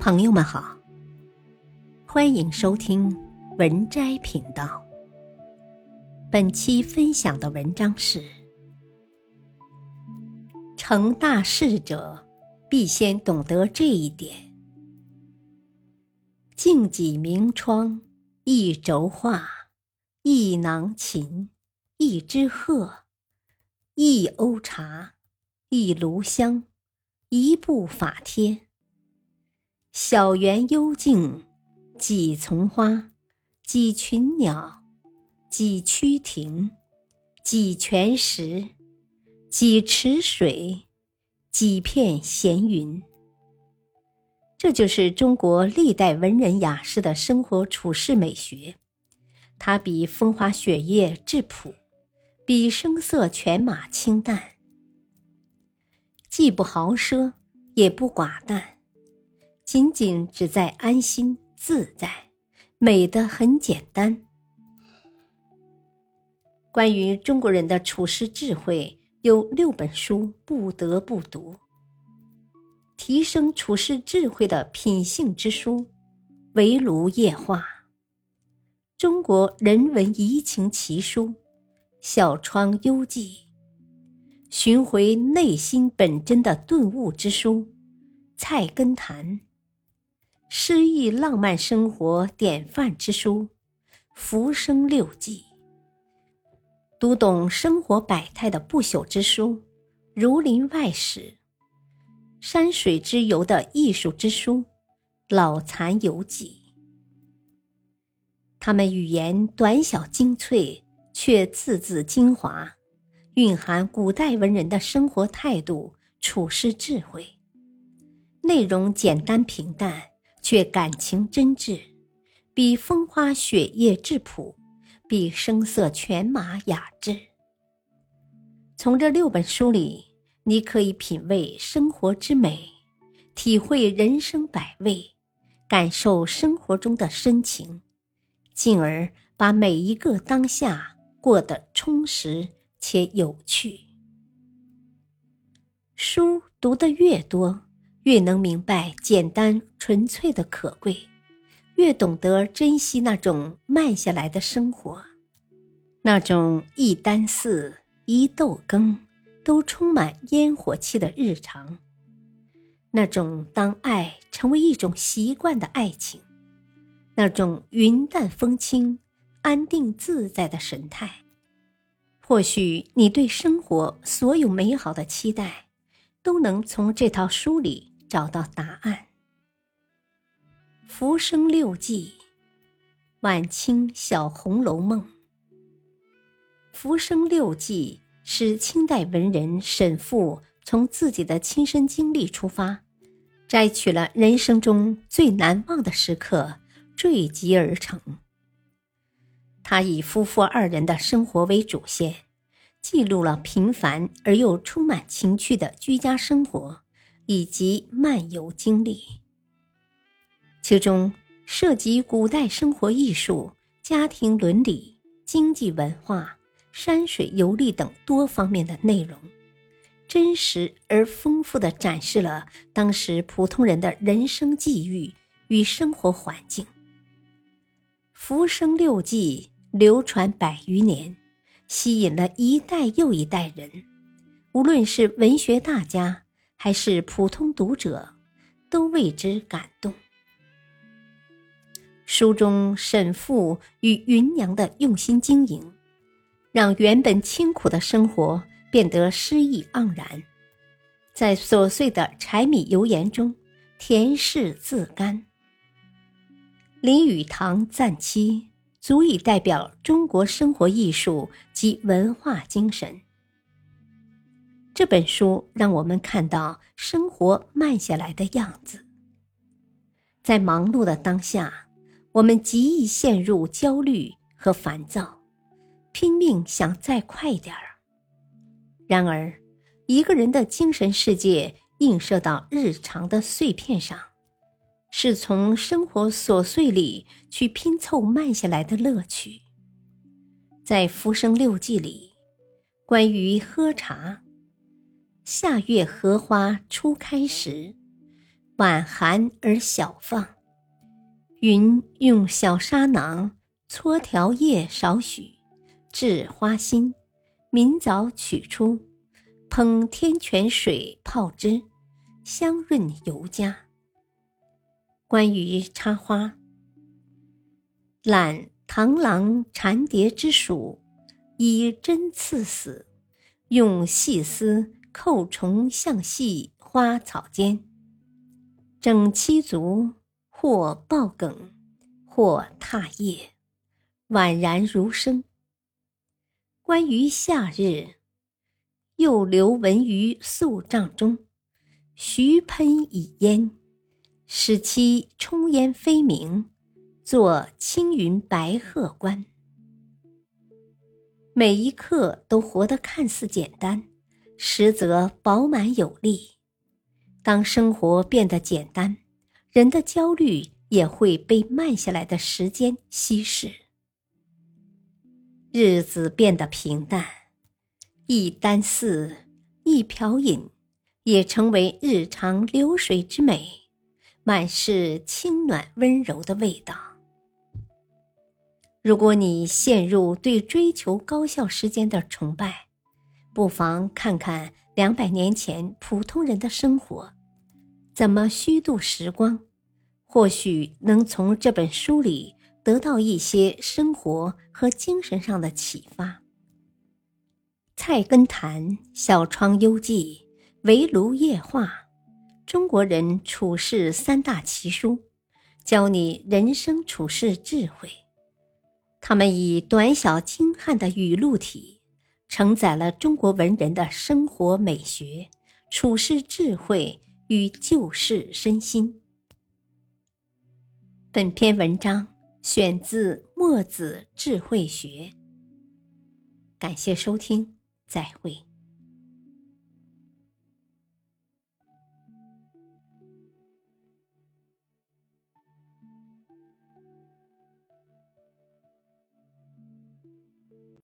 朋友们好，欢迎收听文摘频道。本期分享的文章是：成大事者必先懂得这一点。静几明窗，一轴画，一囊琴，一只鹤，一瓯茶，一炉香，一部法帖。小园幽静，几丛花，几群鸟，几曲亭，几泉石，几池水，几片闲云。这就是中国历代文人雅士的生活处世美学。它比风花雪月质朴，比声色犬马清淡，既不豪奢，也不寡淡。仅仅只在安心自在，美的很简单。关于中国人的处世智慧，有六本书不得不读。提升处世智慧的品性之书，《围炉夜话》；中国人文怡情奇书，《小窗幽记》；寻回内心本真的顿悟之书，《菜根谭》。诗意浪漫生活典范之书，《浮生六记》；读懂生活百态的不朽之书，《儒林外史》；山水之游的艺术之书，《老残游记》。他们语言短小精粹，却字字精华，蕴含古代文人的生活态度、处世智慧。内容简单平淡。却感情真挚，比风花雪月质朴，比声色犬马雅致。从这六本书里，你可以品味生活之美，体会人生百味，感受生活中的深情，进而把每一个当下过得充实且有趣。书读得越多。越能明白简单纯粹的可贵，越懂得珍惜那种慢下来的生活，那种一箪食、一豆羹都充满烟火气的日常，那种当爱成为一种习惯的爱情，那种云淡风轻、安定自在的神态。或许你对生活所有美好的期待，都能从这套书里。找到答案，《浮生六记》，晚清小《红楼梦》。《浮生六记》是清代文人沈复从自己的亲身经历出发，摘取了人生中最难忘的时刻，缀集而成。他以夫妇二人的生活为主线，记录了平凡而又充满情趣的居家生活。以及漫游经历，其中涉及古代生活艺术、家庭伦理、经济文化、山水游历等多方面的内容，真实而丰富的展示了当时普通人的人生际遇与生活环境。《浮生六记》流传百余年，吸引了一代又一代人，无论是文学大家。还是普通读者，都为之感动。书中沈复与芸娘的用心经营，让原本清苦的生活变得诗意盎然，在琐碎的柴米油盐中甜适自甘。林语堂赞妻，足以代表中国生活艺术及文化精神。这本书让我们看到生活慢下来的样子。在忙碌的当下，我们极易陷入焦虑和烦躁，拼命想再快点儿。然而，一个人的精神世界映射到日常的碎片上，是从生活琐碎里去拼凑慢下来的乐趣。在《浮生六记》里，关于喝茶。夏月荷花初开时，晚寒而小放。云用小砂囊搓条叶少许，置花心，明早取出，烹天泉水泡之，香润尤佳。关于插花，揽螳螂缠蝶之属，以针刺死，用细丝扣虫象系花草间，整七足。或抱梗，或踏叶，宛然如生。关于夏日，又留文于素帐中，徐喷以烟，使其冲烟飞鸣，作青云白鹤观。每一刻都活得看似简单，实则饱满有力。当生活变得简单。人的焦虑也会被慢下来的时间稀释，日子变得平淡，一箪食，一瓢饮，也成为日常流水之美，满是清暖温柔的味道。如果你陷入对追求高效时间的崇拜，不妨看看两百年前普通人的生活。怎么虚度时光？或许能从这本书里得到一些生活和精神上的启发。《菜根谭》《小窗幽记》《围炉夜话》，中国人处世三大奇书，教你人生处世智慧。他们以短小精悍的语录体，承载了中国文人的生活美学、处世智慧。与救世身心。本篇文章选自《墨子智慧学》。感谢收听，再会。